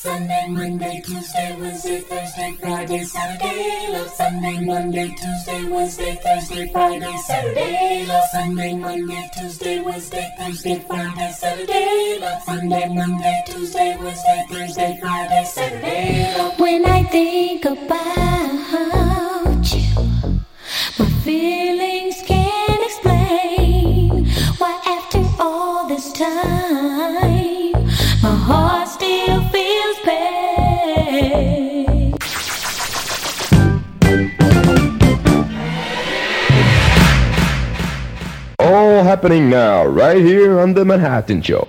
Sunday, Monday, Tuesday, Wednesday, Thursday, Friday, Saturday. Love Sunday, Monday, Tuesday, Wednesday, Thursday, Friday, Saturday. Love Sunday, Monday, Tuesday, Wednesday, Thursday, Friday, Saturday. Love Sunday, Monday, Tuesday, Wednesday, Thursday, Friday, Saturday. Love When I think about you, my feelings happening now, right here on The Manhattan Show.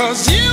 Cause you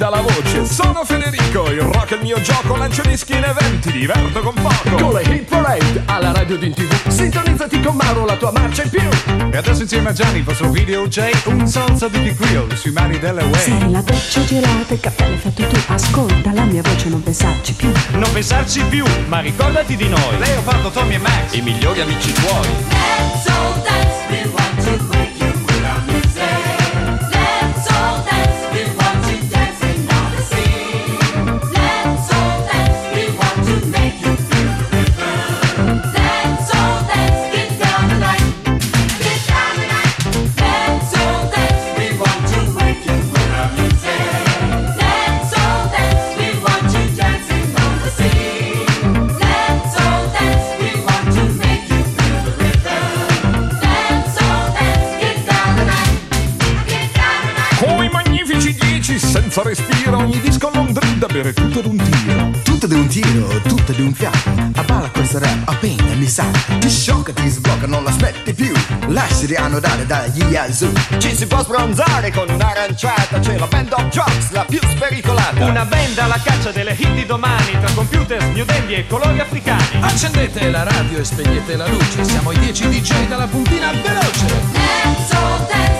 dà la voce. Sono Federico, il rock è il mio gioco Lancio dischi in eventi, diverto con poco. Con le hit parade, alla radio di tv Sintonizzati con Mauro, la tua marcia in più. E adesso insieme a Gianni, il vostro video J Un salsa di Di Quio, sui mari delle Way. Sei la doccia girata, il cappello fatto tu Ascolta la mia voce, non pensarci più. Non pensarci più, ma ricordati di noi. Leopardo, Tommy e Max. I migliori amici tuoi. That's all that we want to make. Un fiato. Abballa questo rap appena mi sa. Ti sciocca, ti sblocca, non l'aspetti più. Lasciati annodare dagli Yazoo Ci si può sbronzare con un'aranciata C'è la band of drugs, la più spericolata. Una band alla caccia delle hit di domani Tra computer, snudendi e colori africani. Accendete la radio e spegnete la luce. Siamo i 10 DJ dalla puntina veloce. Dance, oh, dance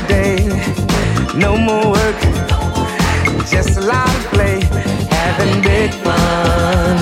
No more work, just a lot of play, having big fun.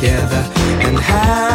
together and have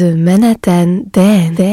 the Manhattan Dance.